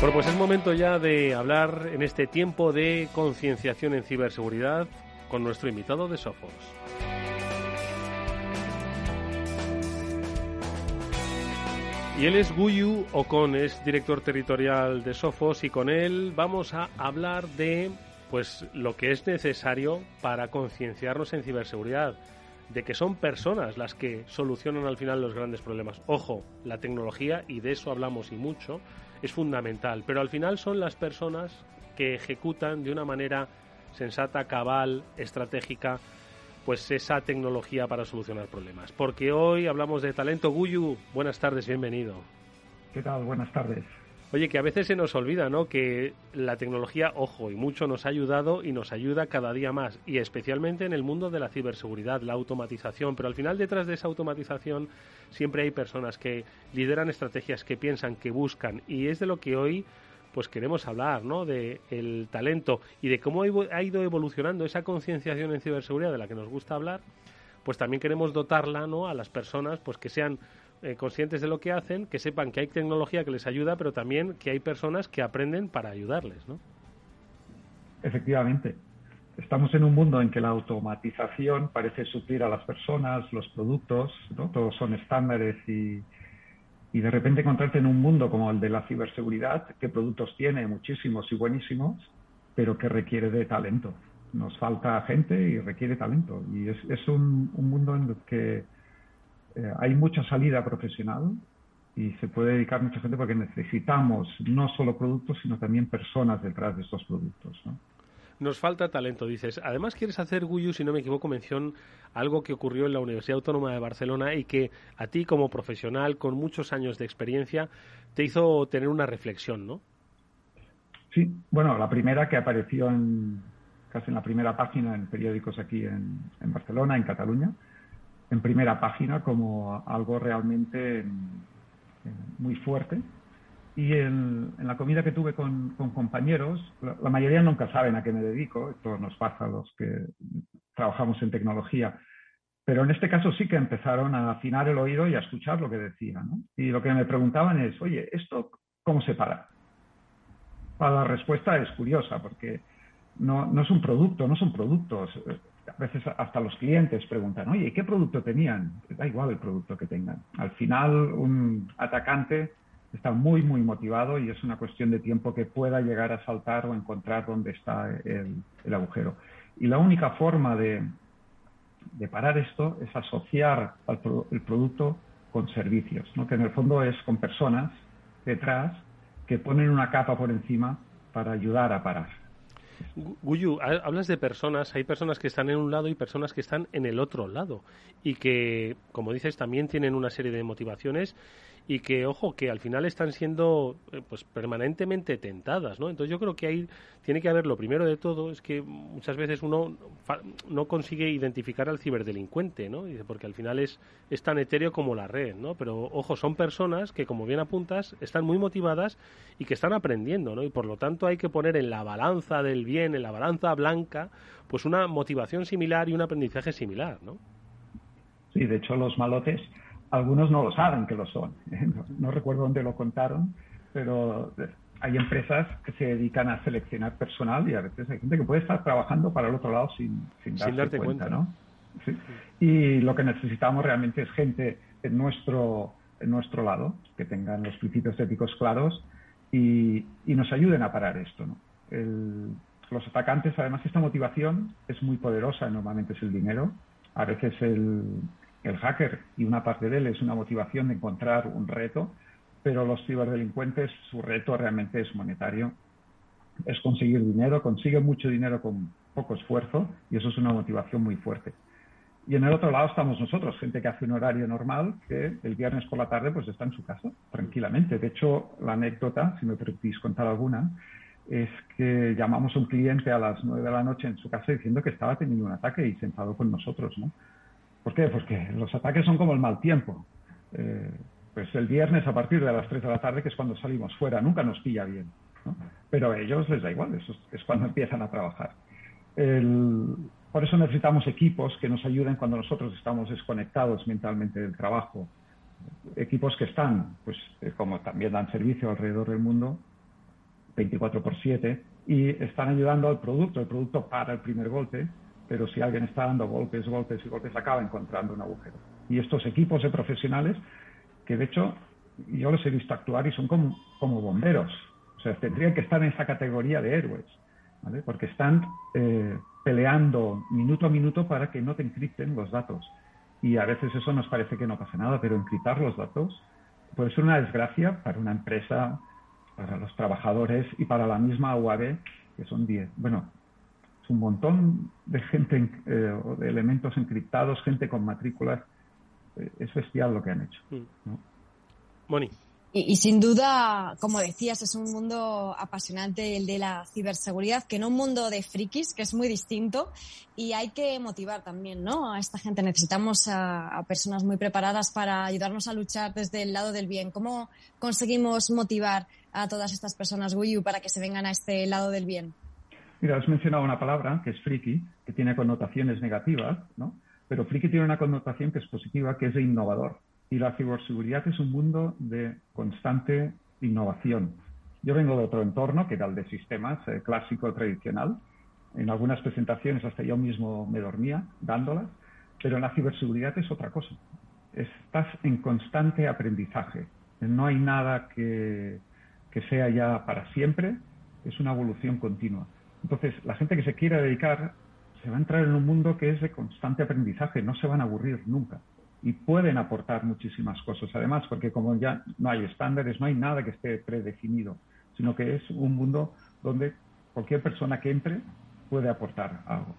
Bueno, pues es momento ya de hablar en este tiempo de concienciación en ciberseguridad con nuestro invitado de Sofos. Y él es Guyu Ocon, es director territorial de Sofos y con él vamos a hablar de pues lo que es necesario para concienciarnos en ciberseguridad, de que son personas las que solucionan al final los grandes problemas. Ojo, la tecnología y de eso hablamos y mucho, es fundamental, pero al final son las personas que ejecutan de una manera sensata, cabal, estratégica, pues esa tecnología para solucionar problemas. Porque hoy hablamos de talento. Guyu, buenas tardes, bienvenido. ¿Qué tal? Buenas tardes. Oye, que a veces se nos olvida, ¿no? Que la tecnología, ojo, y mucho nos ha ayudado y nos ayuda cada día más, y especialmente en el mundo de la ciberseguridad, la automatización, pero al final detrás de esa automatización siempre hay personas que lideran estrategias, que piensan, que buscan, y es de lo que hoy pues queremos hablar, ¿no? De el talento y de cómo ha ido evolucionando esa concienciación en ciberseguridad de la que nos gusta hablar, pues también queremos dotarla, ¿no? A las personas, pues que sean eh, conscientes de lo que hacen, que sepan que hay tecnología que les ayuda, pero también que hay personas que aprenden para ayudarles, ¿no? Efectivamente. Estamos en un mundo en que la automatización parece suplir a las personas, los productos, ¿no? Todos son estándares y, y de repente encontrarte en un mundo como el de la ciberseguridad, que productos tiene muchísimos y buenísimos, pero que requiere de talento. Nos falta gente y requiere talento. Y es, es un, un mundo en el que eh, hay mucha salida profesional y se puede dedicar mucha gente porque necesitamos no solo productos, sino también personas detrás de estos productos. Nos falta talento, dices. Además, quieres hacer, Guyu, si no me equivoco, mención algo que ocurrió en la Universidad Autónoma de Barcelona y que a ti, como profesional, con muchos años de experiencia, te hizo tener una reflexión, ¿no? Sí, bueno, la primera que apareció en, casi en la primera página en periódicos aquí en Barcelona, en Cataluña, en primera página como algo realmente eh, muy fuerte. Y en, la comida que tuve con, compañeros, la, mayoría nunca saben a qué me dedico, esto nos pasa a los que trabajamos en tecnología, pero en este caso sí que empezaron a afinar el oído y a escuchar lo que decía. Y lo que me preguntaban es, oye, ¿esto cómo se para? la respuesta es curiosa, porque no, no es un producto, no son productos a veces hasta los clientes preguntan, oye, ¿qué producto tenían? Da igual el producto que tengan. Al final, un atacante está muy, muy motivado y es una cuestión de tiempo que pueda llegar a saltar o encontrar dónde está el, agujero. Y la única forma de, parar esto es asociar el producto con servicios, ¿no? que en el fondo es con personas detrás que ponen una capa por encima para ayudar a parar. Guyu, hablas de personas, hay personas que están en un lado y personas que están en el otro lado. Y que, como dices, también tienen una serie de motivaciones y que, ojo, que al final están siendo eh, pues permanentemente tentadas, ¿no? Entonces yo creo que ahí tiene que haber, lo primero de todo, es que muchas veces uno no consigue identificar al ciberdelincuente, ¿no? Porque al final es, es tan etéreo como la red, ¿no? Pero, ojo, son personas que, como bien apuntas, están muy motivadas y que están aprendiendo, ¿no? Y por lo tanto hay que poner en la balanza del bien, en la balanza blanca, pues una motivación similar y un aprendizaje similar, ¿no? Sí, de hecho los malotes algunos no lo saben que lo son. No, recuerdo dónde lo contaron, pero hay empresas que se dedican a seleccionar personal y a veces hay gente que puede estar trabajando para el otro lado sin, sin, darse cuenta, ¿no? Y lo que necesitamos realmente es gente en nuestro, en nuestro lado, que tengan los principios éticos claros y, y nos ayuden a parar esto, ¿no? los atacantes, además, esta motivación es muy poderosa, normalmente es el dinero, a veces el, el hacker y una parte de él es una motivación de encontrar un reto, pero los ciberdelincuentes, su reto realmente es monetario, es conseguir dinero, consiguen mucho dinero con poco esfuerzo y eso es una motivación muy fuerte. Y en el otro lado estamos nosotros, gente que hace un horario normal, que el viernes por la tarde pues está en su casa, tranquilamente. De hecho, la anécdota, si me permitís contar alguna, es que llamamos a un cliente a las nueve de la noche en su casa diciendo que estaba teniendo un ataque y se enfadó con nosotros, ¿no? ¿Por qué? Porque los ataques son como el mal tiempo. Eh, pues el viernes a partir de las 3 de la tarde, que es cuando salimos fuera, nunca nos pilla bien. ¿no? Pero a ellos les da igual, eso es cuando empiezan a trabajar. por eso necesitamos equipos que nos ayuden cuando nosotros estamos desconectados mentalmente del trabajo. Equipos que están, pues eh, como también dan servicio alrededor del mundo, 24 por 7, y están ayudando al producto. El producto para el primer golpe, pero si alguien está dando golpes, golpes y golpes, acaba encontrando un agujero. Y estos equipos de profesionales, que de hecho yo los he visto actuar y son como, como bomberos, o sea, tendrían que estar en esa categoría de héroes, ¿vale? porque están eh, peleando minuto a minuto para que no te encripten los datos. Y a veces eso nos parece que no pasa nada, pero encriptar los datos puede ser una desgracia para una empresa, para los trabajadores y para la misma UAB, que son 10. Bueno, es un montón de gente eh, o de elementos encriptados, gente con matrículas. Eh, es bestial lo que han hecho. Mm. Moni. Y, sin duda, como decías, es un mundo apasionante el de la ciberseguridad, que no un mundo de frikis, que es muy distinto. Y hay que motivar también, ¿no? A esta gente. Necesitamos a, personas muy preparadas para ayudarnos a luchar desde el lado del bien. ¿Cómo conseguimos motivar a todas estas personas, Guyu, para que se vengan a este lado del bien? Mira, has mencionado una palabra que es friki, que tiene connotaciones negativas, ¿no? Pero friki tiene una connotación que es positiva, que es de innovador. Y la ciberseguridad es un mundo de constante innovación. Yo vengo de otro entorno, que era el de sistemas eh, clásico, tradicional. En algunas presentaciones hasta yo mismo me dormía dándolas, pero la ciberseguridad es otra cosa. Estás en constante aprendizaje. No hay nada que sea ya para siempre, es una evolución continua. Entonces, la gente que se quiera dedicar se va a entrar en un mundo que es de constante aprendizaje, no se van a aburrir nunca. Y pueden aportar muchísimas cosas, además, porque como ya no hay estándares, no hay nada que esté predefinido, sino que es un mundo donde cualquier persona que entre puede aportar algo.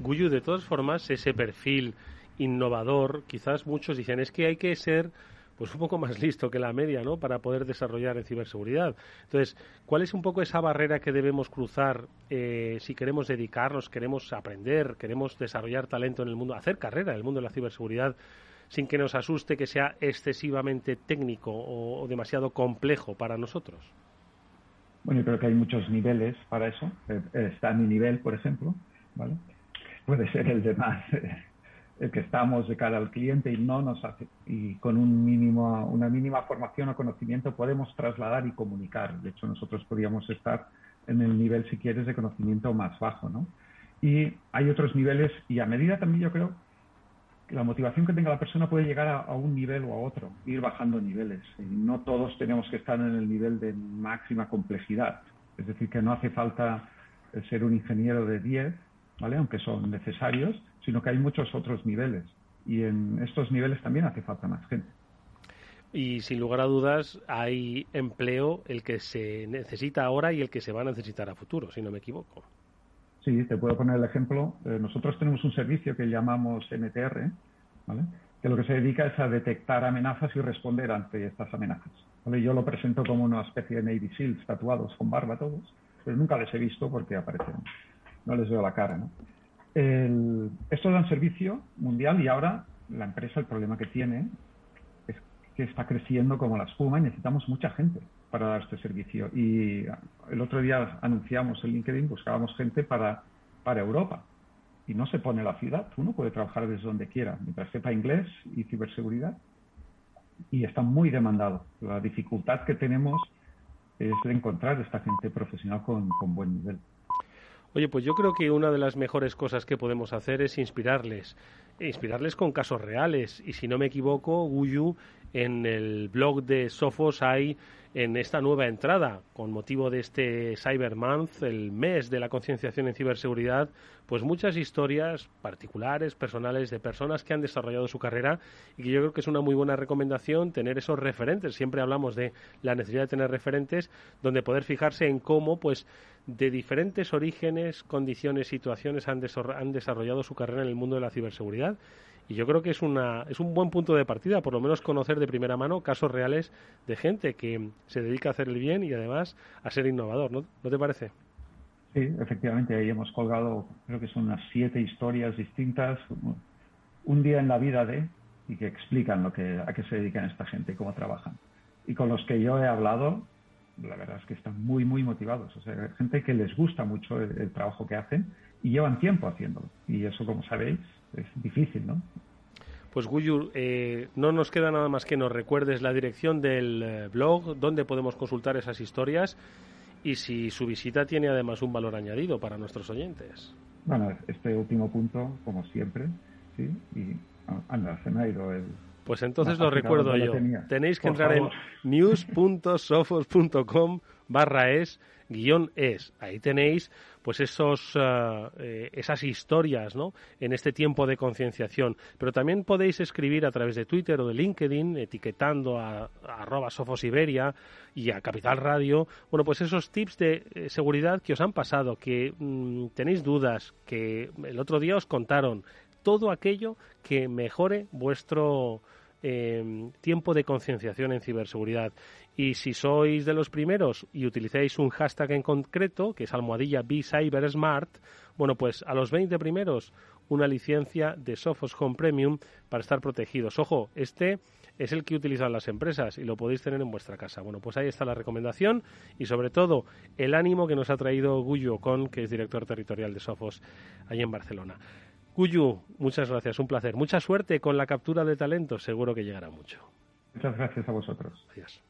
Guyu, de todas formas, ese perfil innovador, quizás muchos dicen, es que hay que ser pues un poco más listo que la media, ¿no? Para poder desarrollar en ciberseguridad. Entonces, ¿cuál es un poco esa barrera que debemos cruzar eh, si queremos dedicarnos, queremos aprender, queremos desarrollar talento en el mundo, hacer carrera en el mundo de la ciberseguridad? sin que nos asuste que sea excesivamente técnico o, demasiado complejo para nosotros? Bueno, yo creo que hay muchos niveles para eso. Eh, está mi nivel, por ejemplo, ¿vale? Puede ser el de más el que estamos de cara al cliente y no nos hace, y con un mínimo, una mínima formación o conocimiento podemos trasladar y comunicar. De hecho, nosotros podríamos estar en el nivel, si quieres, de conocimiento más bajo, ¿no? Y hay otros niveles, y a medida también yo creo que la motivación que tenga la persona puede llegar a, un nivel o a otro, ir bajando niveles. No todos tenemos que estar en el nivel de máxima complejidad. Es decir, que no hace falta ser un ingeniero de 10, ¿vale? Aunque son necesarios, sino que hay muchos otros niveles. Y en estos niveles también hace falta más gente. Y sin lugar a dudas hay empleo el que se necesita ahora y el que se va a necesitar a futuro, si no me equivoco. Sí, te puedo poner el ejemplo. Eh, nosotros tenemos un servicio que llamamos NTR, ¿vale? que lo que se dedica es a detectar amenazas y responder ante estas amenazas. ¿vale? Yo lo presento como una especie de Navy SEALs tatuados con barba todos, pero nunca les he visto porque aparecen, no les veo la cara. ¿no? El, esto da un servicio mundial y ahora la empresa, el problema que tiene es que está creciendo como la espuma y necesitamos mucha gente para dar este servicio. Y el otro día anunciamos en LinkedIn, buscábamos gente para, para Europa. Y no se pone la ciudad, uno puede trabajar desde donde quiera, mientras sepa inglés y ciberseguridad. Y está muy demandado. La dificultad que tenemos es de encontrar esta gente profesional con, con buen nivel. Oye, pues yo creo que una de las mejores cosas que podemos hacer es inspirarles, inspirarles con casos reales. Y si no me equivoco, Guyu, en el blog de Sofos hay en esta nueva entrada, con motivo de este Cyber Month, el mes de la concienciación en ciberseguridad, pues muchas historias particulares, personales, de personas que han desarrollado su carrera y que yo creo que es una muy buena recomendación tener esos referentes. Siempre hablamos de la necesidad de tener referentes donde poder fijarse en cómo, pues, de diferentes orígenes, condiciones, situaciones han, han desarrollado su carrera en el mundo de la ciberseguridad y yo creo que es, una, es un buen punto de partida, por lo menos conocer de primera mano casos reales de gente que se dedica a hacer el bien y además a ser innovador, ¿no, ¿No te parece? Sí, efectivamente, ahí hemos colgado, creo que son unas siete historias distintas, un día en la vida de, y que explican lo que, a qué se dedican esta gente y cómo trabajan. Y con los que yo he hablado, la verdad es que están muy, muy motivados. O sea, gente que les gusta mucho el trabajo que hacen y llevan tiempo haciéndolo. Y eso, como sabéis, es difícil, ¿no? Pues Guyu, eh, no nos queda nada más que nos recuerdes la dirección del eh, blog, donde podemos consultar esas historias y si su visita tiene además un valor añadido para nuestros oyentes. Bueno, este último punto, como siempre, sí, y anda, se me ha ido el... Pues entonces lo recuerdo yo. Tenéis que entrar en news.sofos.com barra es guion es. Ahí tenéis pues esos, eh, eh, esas historias ¿no? en este tiempo de concienciación. Pero también podéis escribir a través de Twitter o de LinkedIn, etiquetando a, arroba Sofos Iberia y a Capital Radio, bueno, pues esos tips de eh, seguridad que os han pasado, que mm, tenéis dudas, que el otro día os contaron, todo aquello que mejore vuestro tiempo de concienciación en ciberseguridad. Y si sois de los primeros y utilizáis un hashtag en concreto, que es almohadilla BeCyberSmart, bueno, pues a los 20 primeros una licencia de Sophos Home Premium para estar protegidos. Ojo, este es el que utilizan las empresas y lo podéis tener en vuestra casa. Bueno, pues ahí está la recomendación y sobre todo el ánimo que nos ha traído Guyu Ocon, que es director territorial de Sophos ahí en Barcelona. Guyu, muchas gracias, un placer. Mucha suerte con la captura de talento, seguro que llegará mucho. Muchas gracias a vosotros. Adiós.